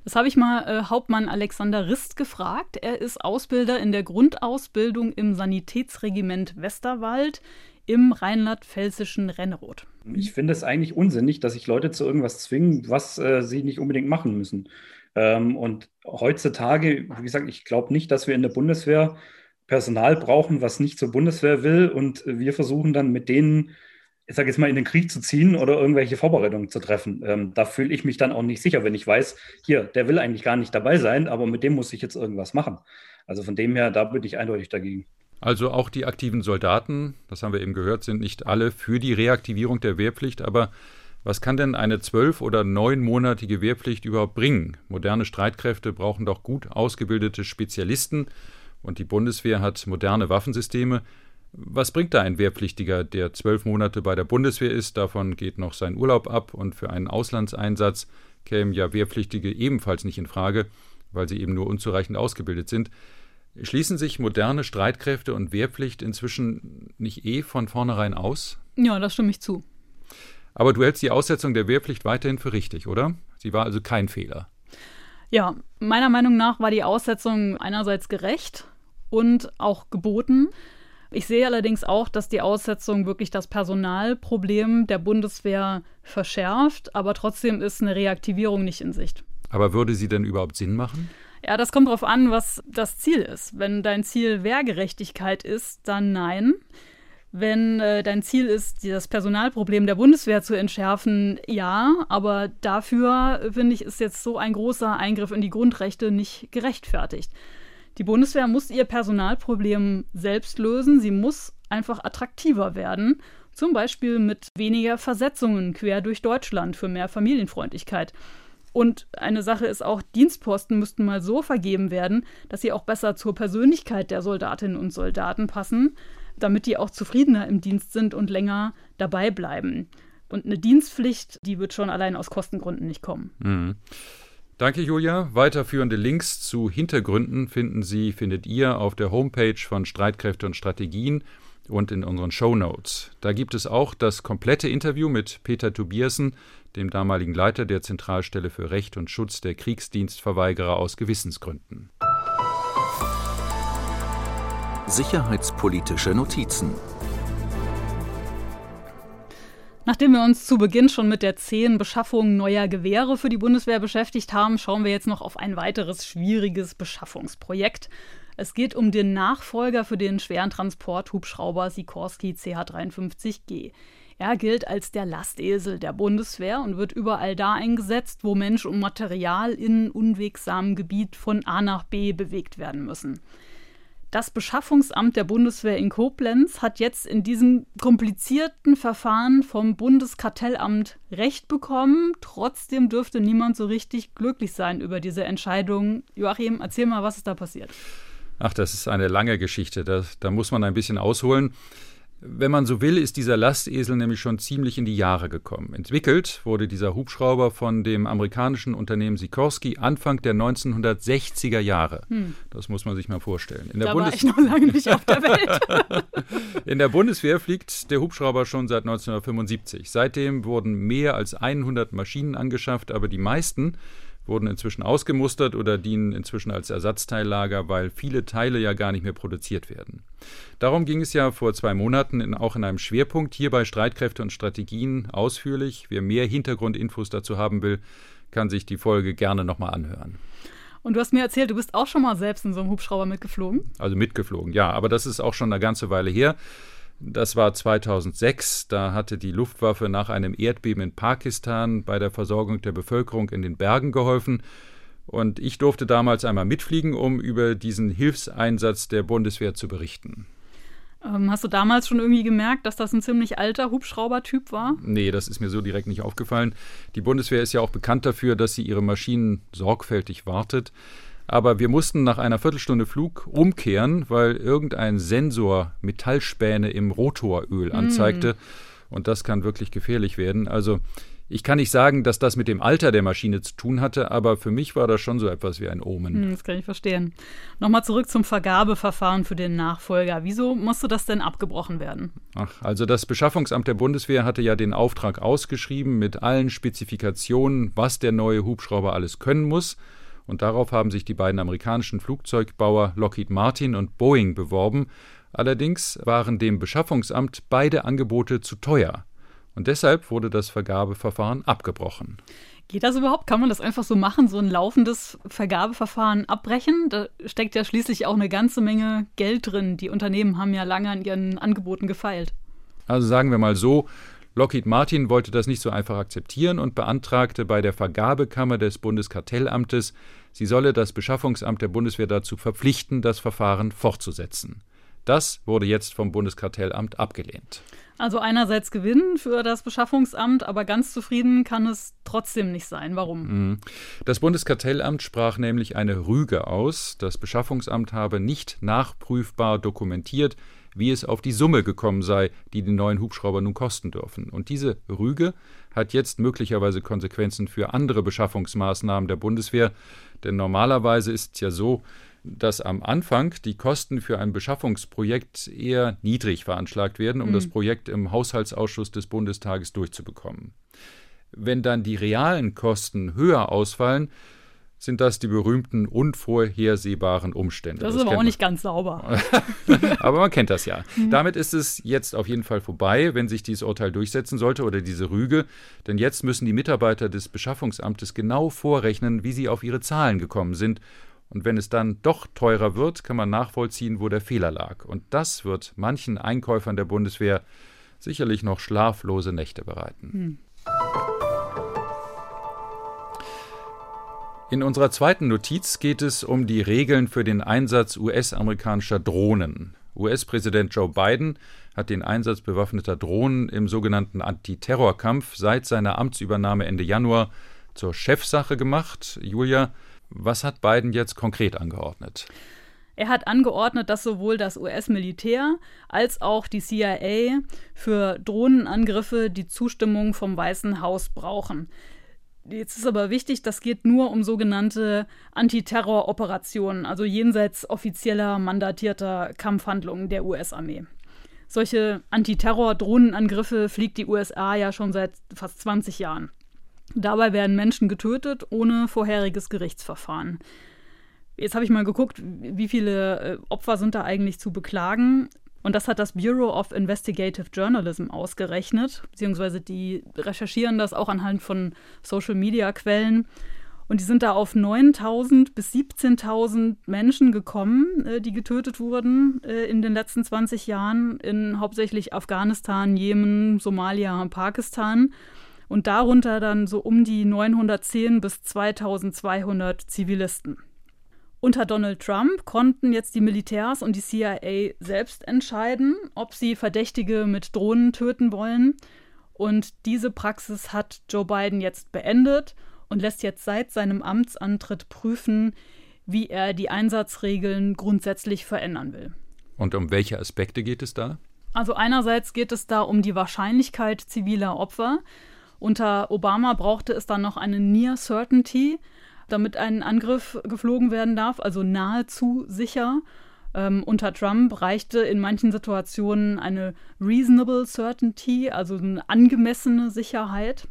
Das habe ich mal äh, Hauptmann Alexander Rist gefragt. Er ist Ausbilder in der Grundausbildung im Sanitätsregiment Westerwald im rheinland-pfälzischen Renneroth. Ich finde es eigentlich unsinnig, dass sich Leute zu irgendwas zwingen, was äh, sie nicht unbedingt machen müssen. Ähm, und heutzutage, wie gesagt, ich glaube nicht, dass wir in der Bundeswehr Personal brauchen, was nicht zur Bundeswehr will. Und wir versuchen dann mit denen ich sage jetzt mal, in den Krieg zu ziehen oder irgendwelche Vorbereitungen zu treffen. Ähm, da fühle ich mich dann auch nicht sicher, wenn ich weiß, hier, der will eigentlich gar nicht dabei sein, aber mit dem muss ich jetzt irgendwas machen. Also von dem her, da bin ich eindeutig dagegen. Also auch die aktiven Soldaten, das haben wir eben gehört, sind nicht alle für die Reaktivierung der Wehrpflicht, aber was kann denn eine zwölf- oder neunmonatige Wehrpflicht überhaupt bringen? Moderne Streitkräfte brauchen doch gut ausgebildete Spezialisten und die Bundeswehr hat moderne Waffensysteme. Was bringt da ein Wehrpflichtiger, der zwölf Monate bei der Bundeswehr ist? Davon geht noch sein Urlaub ab und für einen Auslandseinsatz kämen ja Wehrpflichtige ebenfalls nicht in Frage, weil sie eben nur unzureichend ausgebildet sind. Schließen sich moderne Streitkräfte und Wehrpflicht inzwischen nicht eh von vornherein aus? Ja, das stimme ich zu. Aber du hältst die Aussetzung der Wehrpflicht weiterhin für richtig, oder? Sie war also kein Fehler. Ja, meiner Meinung nach war die Aussetzung einerseits gerecht und auch geboten. Ich sehe allerdings auch, dass die Aussetzung wirklich das Personalproblem der Bundeswehr verschärft, aber trotzdem ist eine Reaktivierung nicht in Sicht. Aber würde sie denn überhaupt Sinn machen? Ja, das kommt darauf an, was das Ziel ist. Wenn dein Ziel Wehrgerechtigkeit ist, dann nein. Wenn äh, dein Ziel ist, das Personalproblem der Bundeswehr zu entschärfen, ja, aber dafür, finde ich, ist jetzt so ein großer Eingriff in die Grundrechte nicht gerechtfertigt. Die Bundeswehr muss ihr Personalproblem selbst lösen. Sie muss einfach attraktiver werden. Zum Beispiel mit weniger Versetzungen quer durch Deutschland für mehr Familienfreundlichkeit. Und eine Sache ist auch, Dienstposten müssten mal so vergeben werden, dass sie auch besser zur Persönlichkeit der Soldatinnen und Soldaten passen, damit die auch zufriedener im Dienst sind und länger dabei bleiben. Und eine Dienstpflicht, die wird schon allein aus Kostengründen nicht kommen. Mhm. Danke, Julia. Weiterführende Links zu Hintergründen finden Sie, findet ihr auf der Homepage von Streitkräfte und Strategien und in unseren Show Notes. Da gibt es auch das komplette Interview mit Peter Tobiasen, dem damaligen Leiter der Zentralstelle für Recht und Schutz der Kriegsdienstverweigerer aus Gewissensgründen. Sicherheitspolitische Notizen Nachdem wir uns zu Beginn schon mit der zähen Beschaffung neuer Gewehre für die Bundeswehr beschäftigt haben, schauen wir jetzt noch auf ein weiteres schwieriges Beschaffungsprojekt. Es geht um den Nachfolger für den schweren Transporthubschrauber Sikorsky CH-53G. Er gilt als der Lastesel der Bundeswehr und wird überall da eingesetzt, wo Mensch und Material in unwegsamem Gebiet von A nach B bewegt werden müssen. Das Beschaffungsamt der Bundeswehr in Koblenz hat jetzt in diesem komplizierten Verfahren vom Bundeskartellamt Recht bekommen. Trotzdem dürfte niemand so richtig glücklich sein über diese Entscheidung. Joachim, erzähl mal, was ist da passiert? Ach, das ist eine lange Geschichte. Da, da muss man ein bisschen ausholen. Wenn man so will, ist dieser Lastesel nämlich schon ziemlich in die Jahre gekommen. Entwickelt wurde dieser Hubschrauber von dem amerikanischen Unternehmen Sikorsky Anfang der 1960er Jahre. Hm. Das muss man sich mal vorstellen. In der da Bundes war ich noch lange nicht auf der Welt. in der Bundeswehr fliegt der Hubschrauber schon seit 1975. Seitdem wurden mehr als 100 Maschinen angeschafft, aber die meisten wurden inzwischen ausgemustert oder dienen inzwischen als Ersatzteillager, weil viele Teile ja gar nicht mehr produziert werden. Darum ging es ja vor zwei Monaten in, auch in einem Schwerpunkt hier bei Streitkräfte und Strategien ausführlich. Wer mehr Hintergrundinfos dazu haben will, kann sich die Folge gerne nochmal anhören. Und du hast mir erzählt, du bist auch schon mal selbst in so einem Hubschrauber mitgeflogen? Also mitgeflogen, ja, aber das ist auch schon eine ganze Weile her. Das war 2006. Da hatte die Luftwaffe nach einem Erdbeben in Pakistan bei der Versorgung der Bevölkerung in den Bergen geholfen. Und ich durfte damals einmal mitfliegen, um über diesen Hilfseinsatz der Bundeswehr zu berichten. Ähm, hast du damals schon irgendwie gemerkt, dass das ein ziemlich alter Hubschraubertyp war? Nee, das ist mir so direkt nicht aufgefallen. Die Bundeswehr ist ja auch bekannt dafür, dass sie ihre Maschinen sorgfältig wartet. Aber wir mussten nach einer Viertelstunde Flug umkehren, weil irgendein Sensor Metallspäne im Rotoröl mm. anzeigte. Mm. Und das kann wirklich gefährlich werden. Also ich kann nicht sagen, dass das mit dem Alter der Maschine zu tun hatte, aber für mich war das schon so etwas wie ein Omen. Hm, das kann ich verstehen. Nochmal zurück zum Vergabeverfahren für den Nachfolger. Wieso musste das denn abgebrochen werden? Ach, also das Beschaffungsamt der Bundeswehr hatte ja den Auftrag ausgeschrieben mit allen Spezifikationen, was der neue Hubschrauber alles können muss und darauf haben sich die beiden amerikanischen Flugzeugbauer Lockheed Martin und Boeing beworben. Allerdings waren dem Beschaffungsamt beide Angebote zu teuer. Und deshalb wurde das Vergabeverfahren abgebrochen. Geht das überhaupt? Kann man das einfach so machen, so ein laufendes Vergabeverfahren abbrechen? Da steckt ja schließlich auch eine ganze Menge Geld drin. Die Unternehmen haben ja lange an ihren Angeboten gefeilt. Also sagen wir mal so, Lockheed Martin wollte das nicht so einfach akzeptieren und beantragte bei der Vergabekammer des Bundeskartellamtes, sie solle das Beschaffungsamt der Bundeswehr dazu verpflichten, das Verfahren fortzusetzen. Das wurde jetzt vom Bundeskartellamt abgelehnt. Also einerseits Gewinn für das Beschaffungsamt, aber ganz zufrieden kann es trotzdem nicht sein. Warum? Mhm. Das Bundeskartellamt sprach nämlich eine Rüge aus. Das Beschaffungsamt habe nicht nachprüfbar dokumentiert, wie es auf die Summe gekommen sei, die die neuen Hubschrauber nun kosten dürfen. Und diese Rüge hat jetzt möglicherweise Konsequenzen für andere Beschaffungsmaßnahmen der Bundeswehr. Denn normalerweise ist es ja so, dass am Anfang die Kosten für ein Beschaffungsprojekt eher niedrig veranschlagt werden, um mhm. das Projekt im Haushaltsausschuss des Bundestages durchzubekommen. Wenn dann die realen Kosten höher ausfallen, sind das die berühmten unvorhersehbaren Umstände. Das, das ist aber auch nicht ganz sauber. aber man kennt das ja. Mhm. Damit ist es jetzt auf jeden Fall vorbei, wenn sich dieses Urteil durchsetzen sollte oder diese Rüge. Denn jetzt müssen die Mitarbeiter des Beschaffungsamtes genau vorrechnen, wie sie auf ihre Zahlen gekommen sind. Und wenn es dann doch teurer wird, kann man nachvollziehen, wo der Fehler lag. Und das wird manchen Einkäufern der Bundeswehr sicherlich noch schlaflose Nächte bereiten. Mhm. In unserer zweiten Notiz geht es um die Regeln für den Einsatz US-amerikanischer Drohnen. US-Präsident Joe Biden hat den Einsatz bewaffneter Drohnen im sogenannten Antiterrorkampf seit seiner Amtsübernahme Ende Januar zur Chefsache gemacht. Julia, was hat Biden jetzt konkret angeordnet? Er hat angeordnet, dass sowohl das US-Militär als auch die CIA für Drohnenangriffe die Zustimmung vom Weißen Haus brauchen. Jetzt ist aber wichtig, das geht nur um sogenannte Antiterroroperationen, also jenseits offizieller mandatierter Kampfhandlungen der US-Armee. Solche Antiterror-Drohnenangriffe fliegt die USA ja schon seit fast 20 Jahren. Dabei werden Menschen getötet ohne vorheriges Gerichtsverfahren. Jetzt habe ich mal geguckt, wie viele äh, Opfer sind da eigentlich zu beklagen. Und das hat das Bureau of Investigative Journalism ausgerechnet, beziehungsweise die recherchieren das auch anhand von Social-Media-Quellen. Und die sind da auf 9.000 bis 17.000 Menschen gekommen, äh, die getötet wurden äh, in den letzten 20 Jahren in hauptsächlich Afghanistan, Jemen, Somalia Pakistan. Und darunter dann so um die 910 bis 2200 Zivilisten. Unter Donald Trump konnten jetzt die Militärs und die CIA selbst entscheiden, ob sie Verdächtige mit Drohnen töten wollen. Und diese Praxis hat Joe Biden jetzt beendet und lässt jetzt seit seinem Amtsantritt prüfen, wie er die Einsatzregeln grundsätzlich verändern will. Und um welche Aspekte geht es da? Also einerseits geht es da um die Wahrscheinlichkeit ziviler Opfer. Unter Obama brauchte es dann noch eine Near Certainty, damit ein Angriff geflogen werden darf, also nahezu sicher. Ähm, unter Trump reichte in manchen Situationen eine reasonable certainty, also eine angemessene Sicherheit.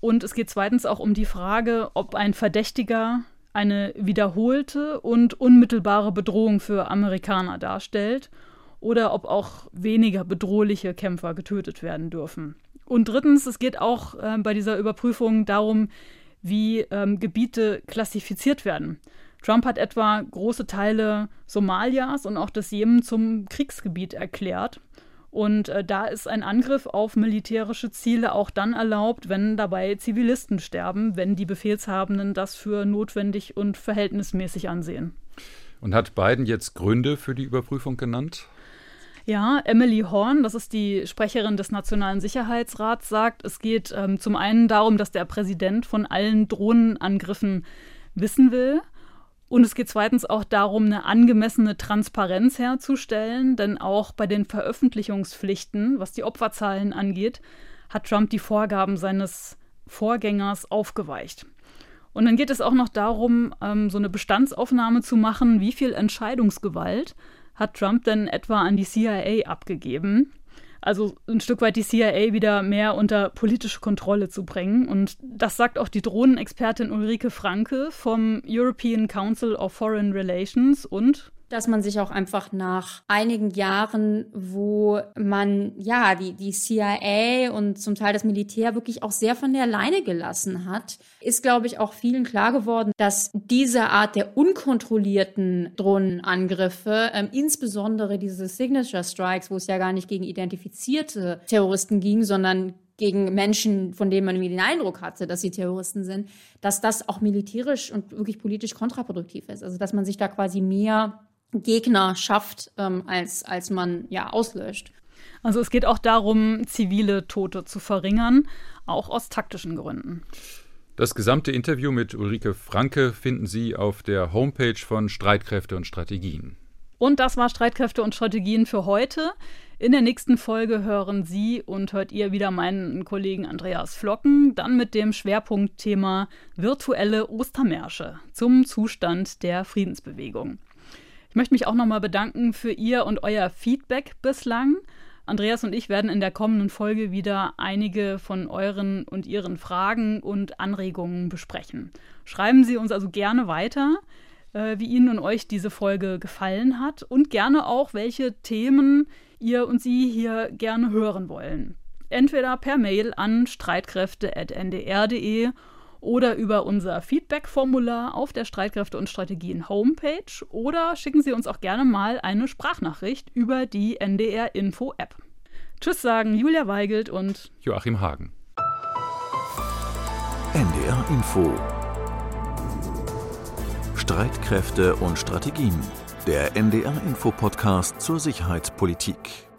Und es geht zweitens auch um die Frage, ob ein Verdächtiger eine wiederholte und unmittelbare Bedrohung für Amerikaner darstellt oder ob auch weniger bedrohliche Kämpfer getötet werden dürfen. Und drittens, es geht auch äh, bei dieser Überprüfung darum, wie ähm, Gebiete klassifiziert werden. Trump hat etwa große Teile Somalias und auch des Jemen zum Kriegsgebiet erklärt. Und äh, da ist ein Angriff auf militärische Ziele auch dann erlaubt, wenn dabei Zivilisten sterben, wenn die Befehlshabenden das für notwendig und verhältnismäßig ansehen. Und hat Biden jetzt Gründe für die Überprüfung genannt? Ja, Emily Horn, das ist die Sprecherin des Nationalen Sicherheitsrats, sagt, es geht ähm, zum einen darum, dass der Präsident von allen Drohnenangriffen wissen will. Und es geht zweitens auch darum, eine angemessene Transparenz herzustellen, denn auch bei den Veröffentlichungspflichten, was die Opferzahlen angeht, hat Trump die Vorgaben seines Vorgängers aufgeweicht. Und dann geht es auch noch darum, ähm, so eine Bestandsaufnahme zu machen, wie viel Entscheidungsgewalt hat Trump denn etwa an die CIA abgegeben. Also ein Stück weit die CIA wieder mehr unter politische Kontrolle zu bringen. Und das sagt auch die Drohnenexpertin Ulrike Franke vom European Council of Foreign Relations und dass man sich auch einfach nach einigen Jahren, wo man ja die, die CIA und zum Teil das Militär wirklich auch sehr von der Leine gelassen hat, ist, glaube ich, auch vielen klar geworden, dass diese Art der unkontrollierten Drohnenangriffe, ähm, insbesondere diese Signature Strikes, wo es ja gar nicht gegen identifizierte Terroristen ging, sondern gegen Menschen, von denen man irgendwie den Eindruck hatte, dass sie Terroristen sind, dass das auch militärisch und wirklich politisch kontraproduktiv ist. Also dass man sich da quasi mehr Gegner schafft, ähm, als, als man ja auslöscht. Also es geht auch darum, zivile Tote zu verringern, auch aus taktischen Gründen. Das gesamte Interview mit Ulrike Franke finden Sie auf der Homepage von Streitkräfte und Strategien. Und das war Streitkräfte und Strategien für heute. In der nächsten Folge hören Sie und hört ihr wieder meinen Kollegen Andreas Flocken, dann mit dem Schwerpunktthema virtuelle Ostermärsche zum Zustand der Friedensbewegung. Ich möchte mich auch nochmal bedanken für Ihr und euer Feedback bislang. Andreas und ich werden in der kommenden Folge wieder einige von euren und Ihren Fragen und Anregungen besprechen. Schreiben Sie uns also gerne weiter, äh, wie Ihnen und euch diese Folge gefallen hat und gerne auch, welche Themen ihr und Sie hier gerne hören wollen. Entweder per Mail an streitkräfte.ndr.de oder über unser Feedback-Formular auf der Streitkräfte und Strategien Homepage oder schicken Sie uns auch gerne mal eine Sprachnachricht über die NDR Info App. Tschüss sagen Julia Weigelt und Joachim Hagen. NDR Info Streitkräfte und Strategien. Der NDR Info Podcast zur Sicherheitspolitik.